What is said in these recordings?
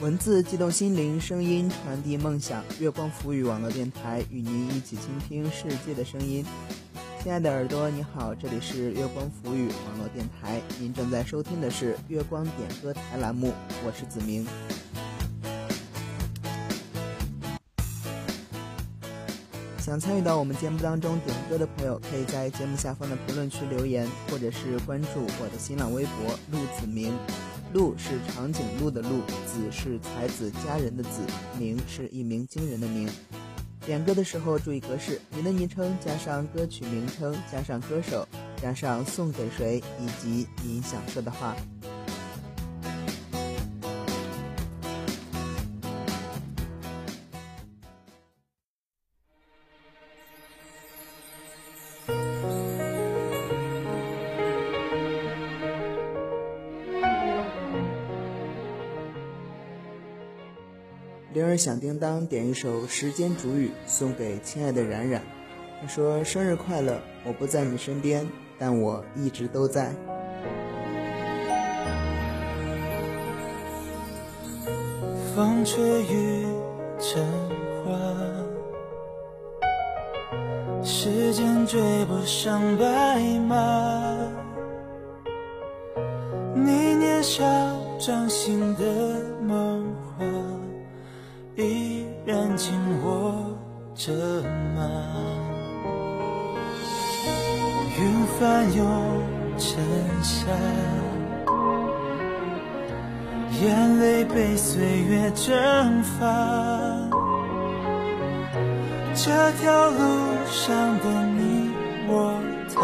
文字激动心灵，声音传递梦想。月光浮语网络电台与您一起倾听世界的声音。亲爱的耳朵，你好，这里是月光浮语网络电台，您正在收听的是月光点歌台栏目，我是子明。想参与到我们节目当中点歌的朋友，可以在节目下方的评论区留言，或者是关注我的新浪微博陆子明。鹿是长颈鹿的鹿，子是才子佳人的子，名是一鸣惊人的鸣。点歌的时候注意格式：您的昵称加上歌曲名称，加上歌手，加上送给谁，以及你想说的话。儿响叮当，点一首《时间煮雨》送给亲爱的冉冉。他说：“生日快乐！我不在你身边，但我一直都在。”风吹雨成花，时间追不上白马。你年少掌心的着吗？云翻涌成夏，眼泪被岁月蒸发。这条路上的你我他，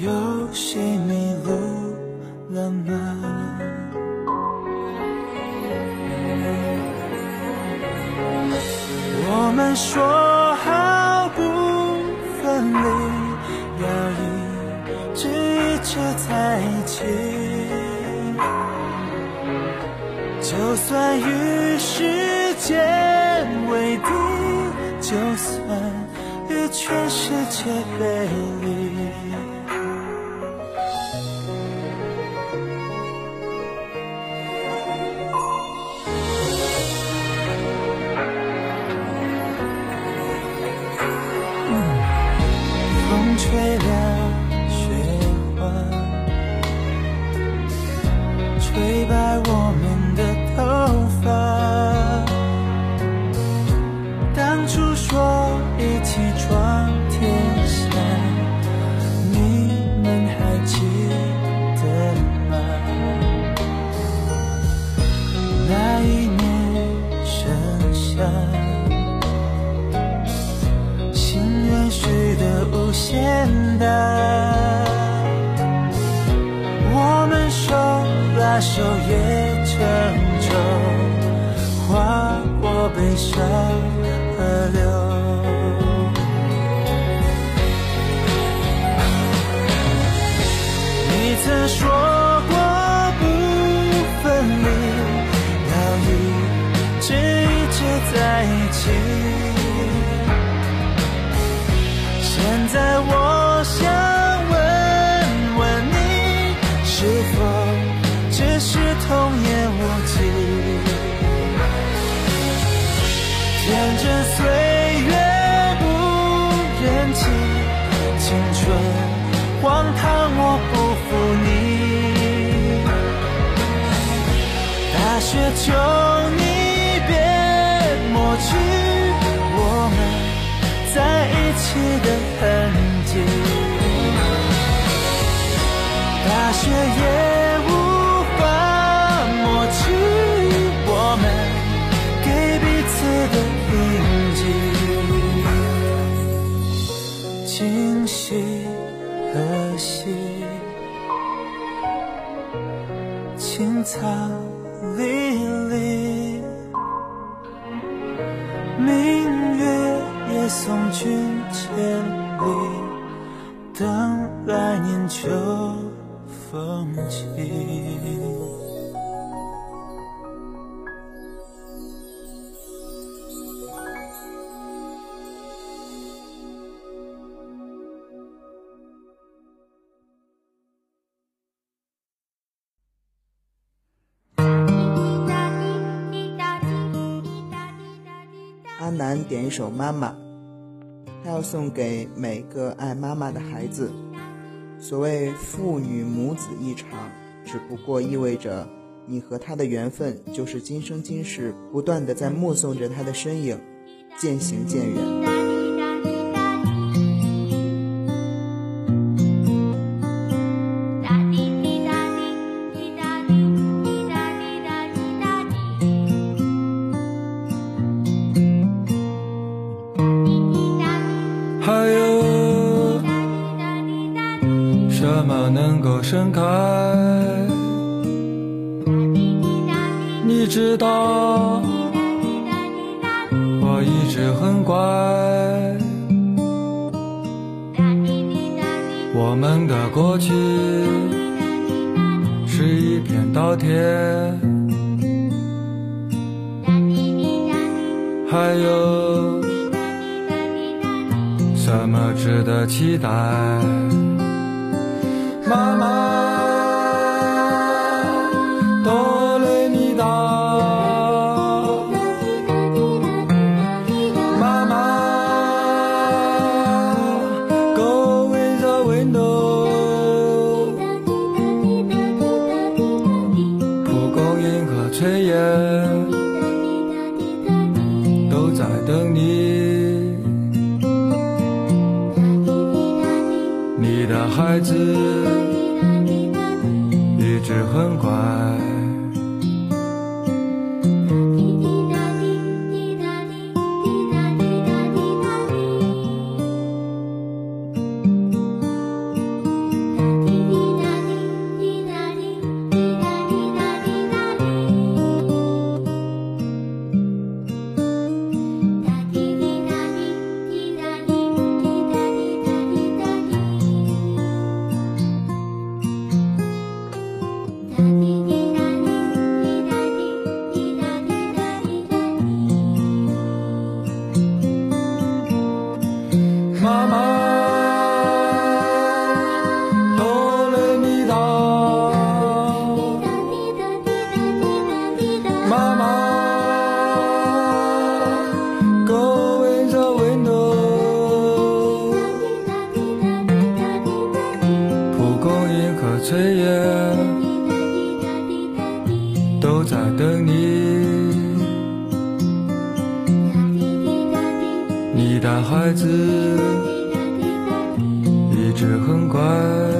有谁迷路了吗？们说好不分离，要一直一直在一起。就算与世界为敌，就算与全世界背离。手也成舟，划过悲伤河流。你曾说天真岁月不忍弃，青春荒唐我不负你。大雪求青草离离，明月也送君千里，等来年秋风起。点一首《妈妈》，他要送给每个爱妈妈的孩子。所谓父女母子一场，只不过意味着你和他的缘分就是今生今世不断的在目送着他的身影渐行渐远。你知道，我一直很乖。我们的过去是一片稻田，还有什么值得期待？妈妈，孩子一直很乖。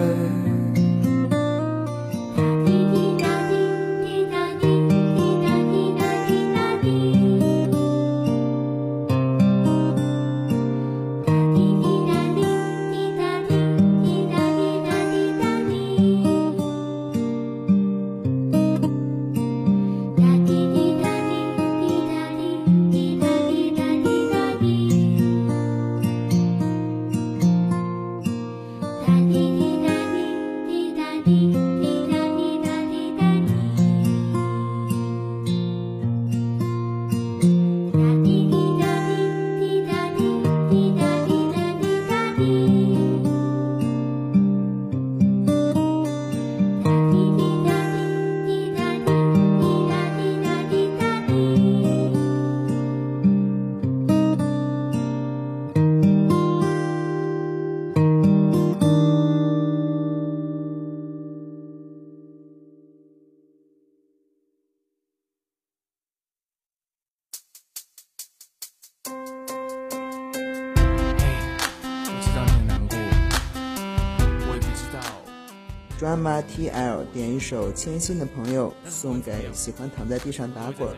Drama TL 点一首《牵心的朋友》送给喜欢躺在地上打滚。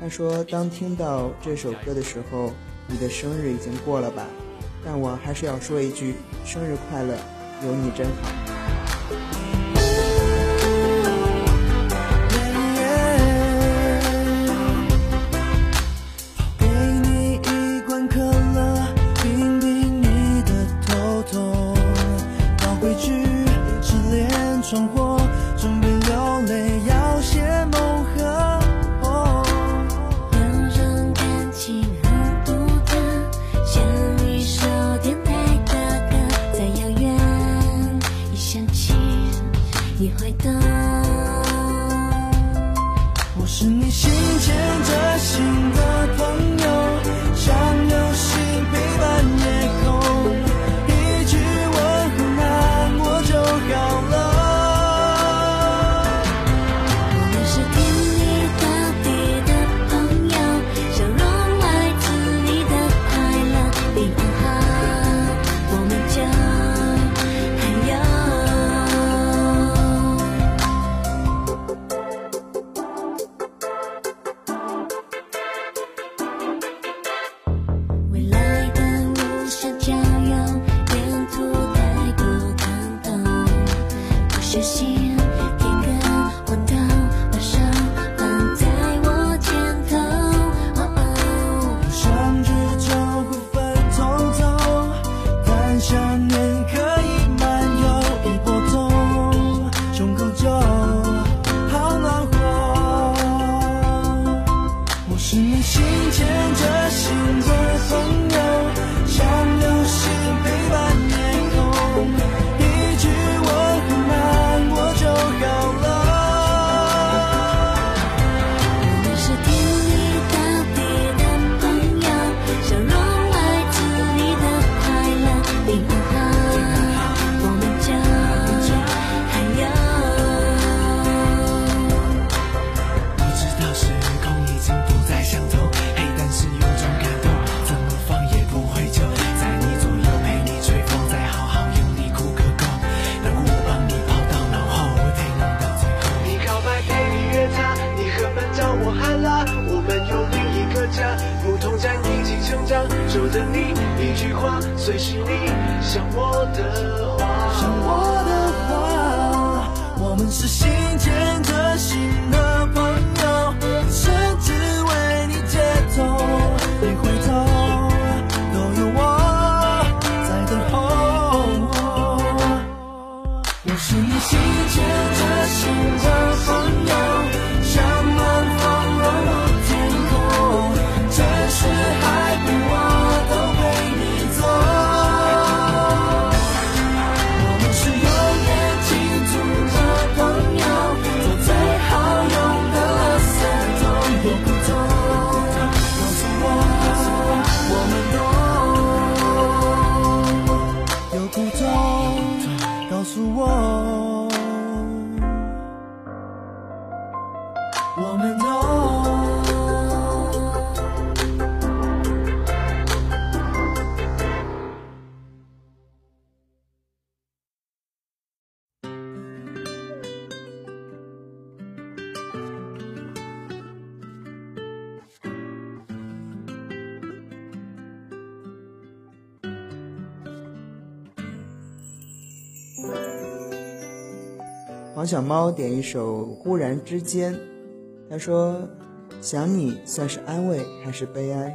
他说：“当听到这首歌的时候，你的生日已经过了吧？但我还是要说一句，生日快乐，有你真好。”黄小猫点一首《忽然之间》，他说：“想你算是安慰还是悲哀？”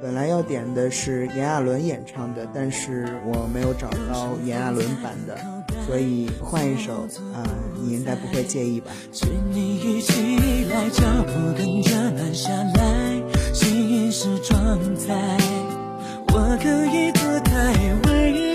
本来要点的是炎亚纶演唱的，但是我没有找到炎亚纶版的，所以换一首，啊、你应该不会介意吧？你一起来，脚步慢下来，心是状态，我可以不太温柔。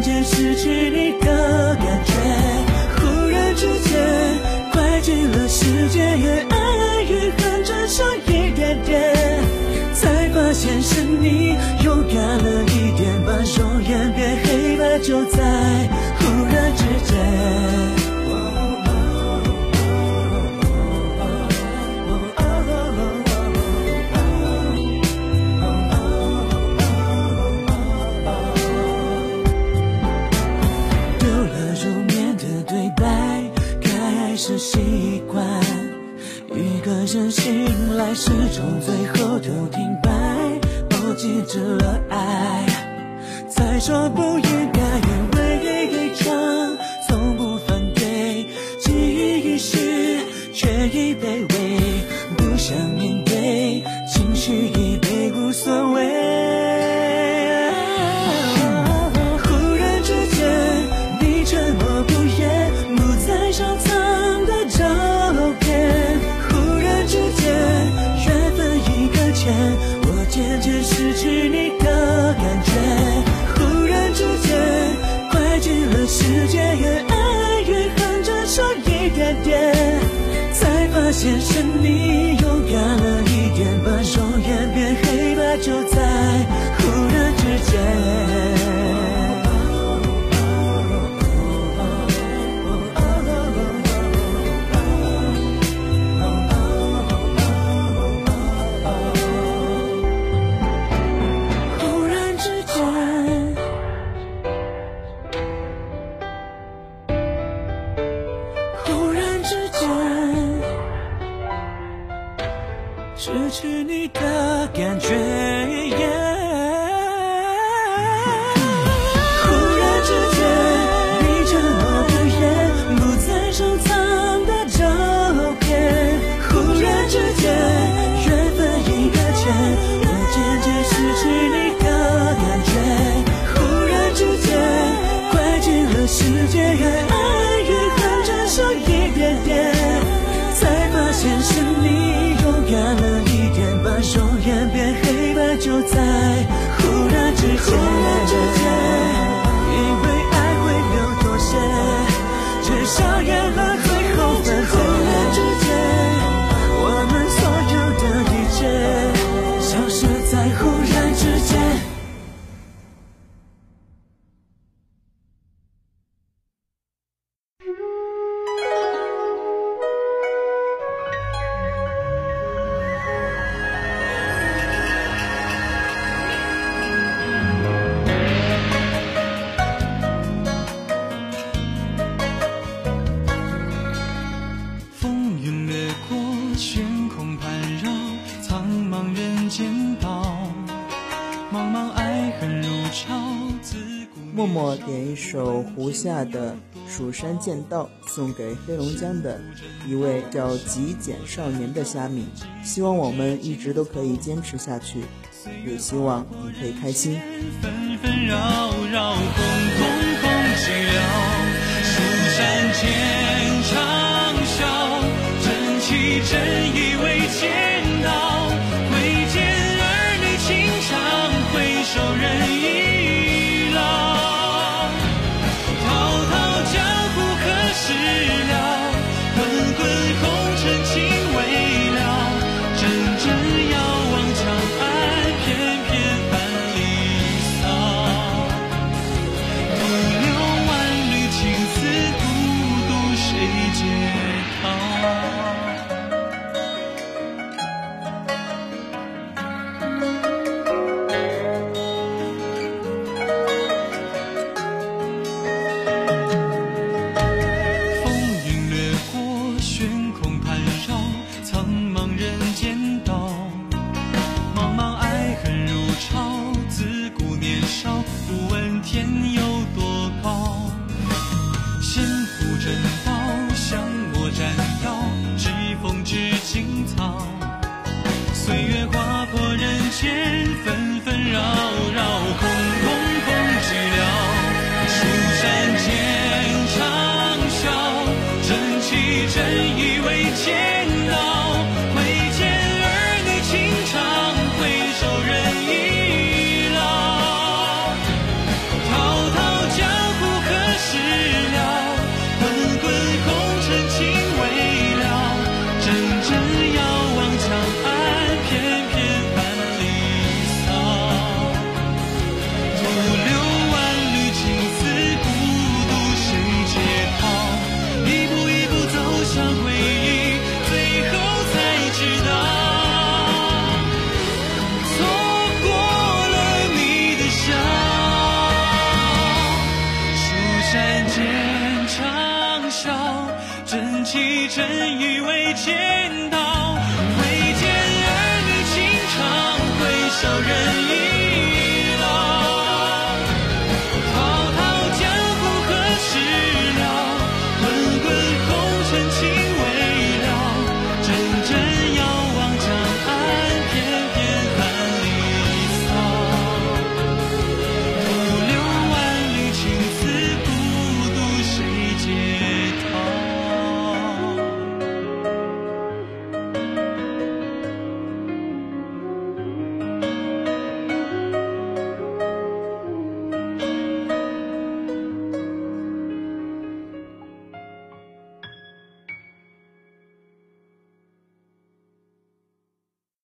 间失去你的感觉忽然之间快进了时间越爱越恨只剩一点点才发现是你勇敢了一点把双眼变黑白就在始终最后都停摆，我记着了爱，再说不应该。以为一场，从不反对，记忆已逝，却已卑微，不想面对，情绪已被无所谓。先生，你优雅了一点，把手。默默点一首胡夏的蜀山剑道送给黑龙江的一位叫极简少年的虾米。希望我们一直都可以坚持下去也希望你可以开心。纷纷扰扰寂寥蜀山剑长啸真真意为